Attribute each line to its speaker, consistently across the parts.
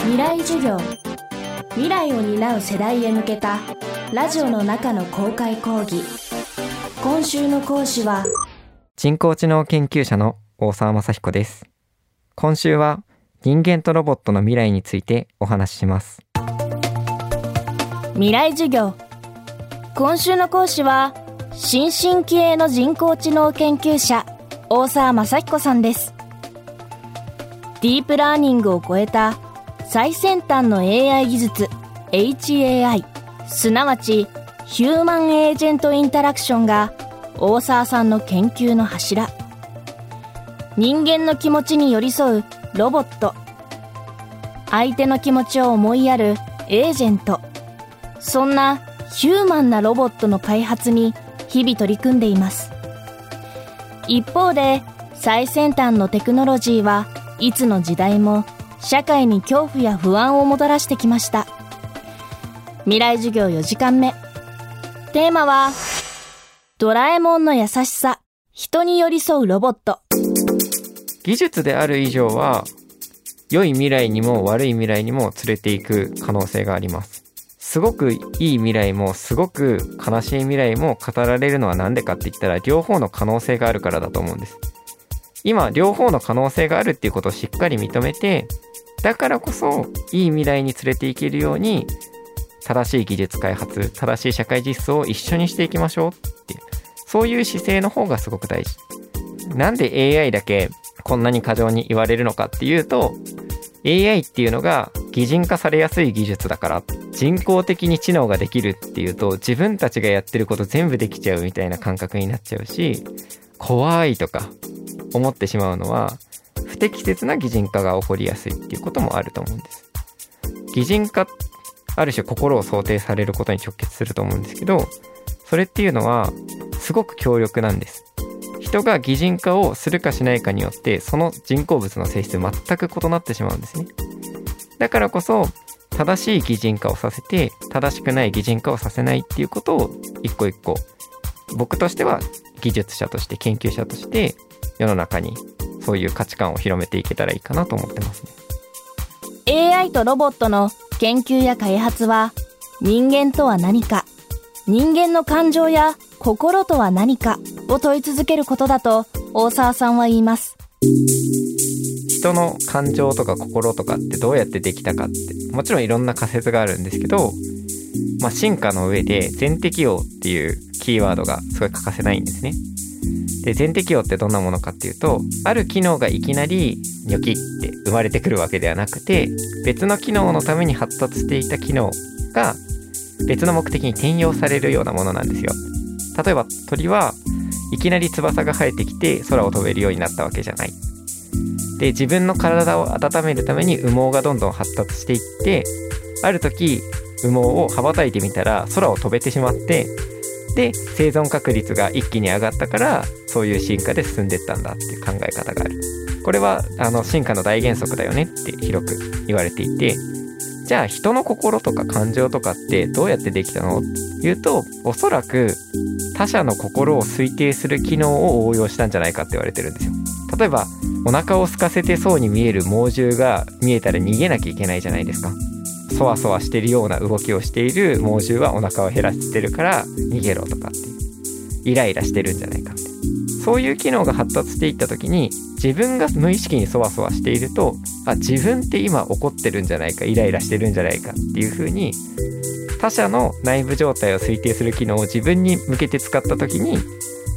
Speaker 1: 未来授業。未来を担う世代へ向けたラジオの中の公開講義。今週の講師は
Speaker 2: 人工知能研究者の大沢雅彦です。今週は人間とロボットの未来についてお話しします。
Speaker 1: 未来授業。今週の講師は新進気鋭の人工知能研究者大沢雅彦さんです。ディープラーニングを超えた最先端の AI 技術 HAI すなわちヒューマンエージェントインタラクションが大沢さんの研究の柱。人間の気持ちに寄り添うロボット。相手の気持ちを思いやるエージェント。そんなヒューマンなロボットの開発に日々取り組んでいます。一方で最先端のテクノロジーはいつの時代も社会に恐怖や不安をもたらしてきました。未来授業4時間目。テーマはドラえもんの優しさ。人に寄り添うロボット。
Speaker 2: 技術である以上は良い未来にも悪い未来にも連れていく可能性があります。すごくいい未来もすごく悲しい未来も語られるのは何でかって言ったら両方の可能性があるからだと思うんです。今両方の可能性があるっていうことをしっかり認めてだからこそいい未来に連れていけるように正しい技術開発正しい社会実装を一緒にしていきましょうってそういう姿勢の方がすごく大事。なんで AI だけこんなに過剰に言われるのかっていうと AI っていうのが擬人化されやすい技術だから人工的に知能ができるっていうと自分たちがやってること全部できちゃうみたいな感覚になっちゃうし怖いとか思ってしまうのは不適切な擬人化が起こりやすいっていうこともあると思うんです。擬人化ある種心を想定されることに直結すると思うんですけどそれっていうのはすごく強力なんです。人が擬人化をするかしないかによってその人工物の性質全く異なってしまうんですね。だからこそ正しい擬人化をさせて正しくない擬人化をさせないっていうことを一個一個僕としては技術者として研究者として世の中にそういう価値観を広めていけたらいいかなと思ってます
Speaker 1: ね。AI とロボットの研究や開発は人間とは何か。人間の感情や心とは何か。を問い続けることだと大沢さんは言います。
Speaker 2: 人の感情とか心とかってどうやってできたかって。もちろんいろんな仮説があるんですけど、まあ、進化の上で全適応っていうキーワードがすごい欠かせないんですねで全適応ってどんなものかっていうとある機能がいきなりニョキって生まれてくるわけではなくて別の機能のために発達していた機能が別の目的に転用されるようなものなんですよ。例えば鳥はいきなり翼が生えてきて空を飛べるようになったわけじゃない。で自分の体を温めるために羽毛がどんどん発達していってある時羽毛を羽ばたいてみたら空を飛べてしまってで生存確率が一気に上がったからそういう進化で進んでったんだっていう考え方がある。これはあの進化の大原則だよねって広く言われていてじゃあ人の心とか感情とかってどうやってできたの？っていうとおそらく他者の心を推定する機能を応用したんじゃないかって言われてるんですよ。例えばお腹を空かせてそうに見える猛獣が見えたら逃げなきゃいけないじゃないですか。そわそわしてるような動きをしている猛獣はお腹を減らしてるから逃げろとかっていうイライラしてるんじゃないかってそういう機能が発達していった時に自分が無意識にそわそわしているとあ自分って今怒ってるんじゃないかイライラしてるんじゃないかっていう風に他者の内部状態を推定する機能を自分に向けて使った時に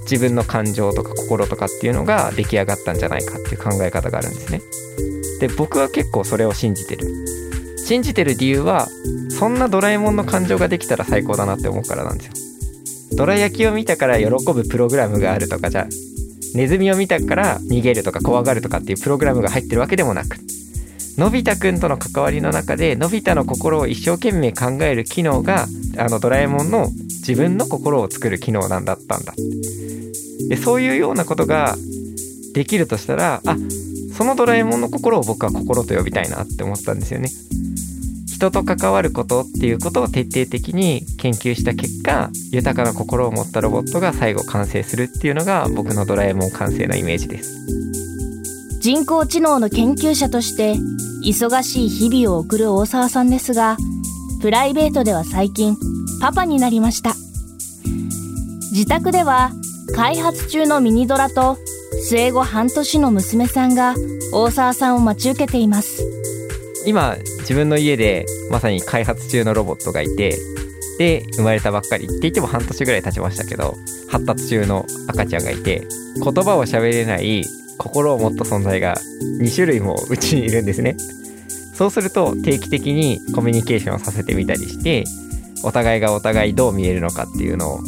Speaker 2: 自分の感情とか心とかっていうのが出来上がったんじゃないかっていう考え方があるんですね。で僕は結構それを信じてる。信じてる理由はそんなドラえもんの感情ができたら最高だなって思うからなんですよ。ドラ焼きを見たから喜ぶプログラムがあるとかじゃネズミを見たから逃げるとか怖がるとかっていうプログラムが入ってるわけでもなくのび太くんとの関わりの中でのび太の心を一生懸命考える機能があのドラえもんの自分の心を作る機能なんだったんだでそういうようなことができるとしたらあそのドラえもんの心を僕は心と呼びたいなって思ったんですよね人と関わることっていうことを徹底的に研究した結果豊かな心を持ったロボットが最後完成するっていうのが僕のドラえもん完成のイメージです
Speaker 1: 人工知能の研究者として忙しい日々を送る大沢さんですが、プライベートでは最近、パパになりました。自宅では、開発中のミニドラと、生後半年の娘さんが、大沢さんを待ち受けています。
Speaker 2: 今、自分の家で、まさに開発中のロボットがいて、で、生まれたばっかりって言っても半年ぐらい経ちましたけど、発達中の赤ちゃんがいて、言葉を喋れない心を持った存在が2種類もうちにいるんですね。そうすると定期的にコミュニケーションをさせてみたりしてお互いがお互いどう見えるのかっていうのを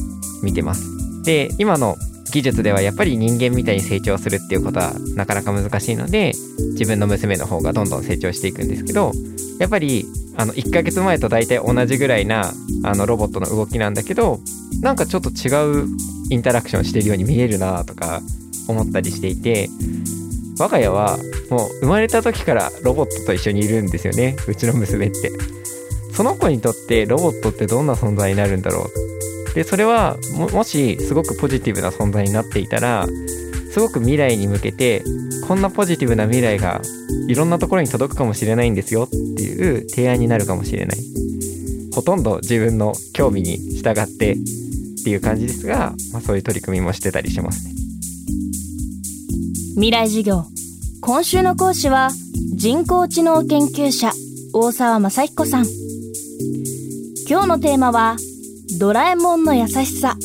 Speaker 2: 見てます。で今の技術ではやっぱり人間みたいに成長するっていうことはなかなか難しいので自分の娘の方がどんどん成長していくんですけどやっぱりあの1ヶ月前と大体同じぐらいなあのロボットの動きなんだけどなんかちょっと違うインタラクションしてるように見えるなとか思ったりしていて我が家はもう生まれた時からロボットと一緒にいるんですよねうちの娘って。その子にとってロボットってどんな存在になるんだろうでそれはもしすごくポジティブな存在になっていたらすごく未来に向けてこんなポジティブな未来がいろんなところに届くかもしれないんですよっていう提案になるかもしれない。ほとんど自分の興味に従ってっていう感じですが、まあ、そういう取り組みもしてたりしますね。
Speaker 1: 未来授業。今週の講師は人工知能研究者大沢正彦さん。今日のテーマはドラえもんの優しさ。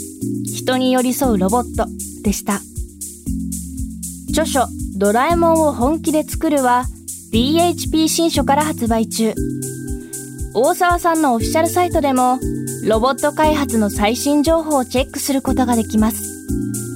Speaker 1: 人に寄り添うロボットでした。著書ドラえもんを本気で作るは PHP 新書から発売中。大沢さんのオフィシャルサイトでもロボット開発の最新情報をチェックすることができます。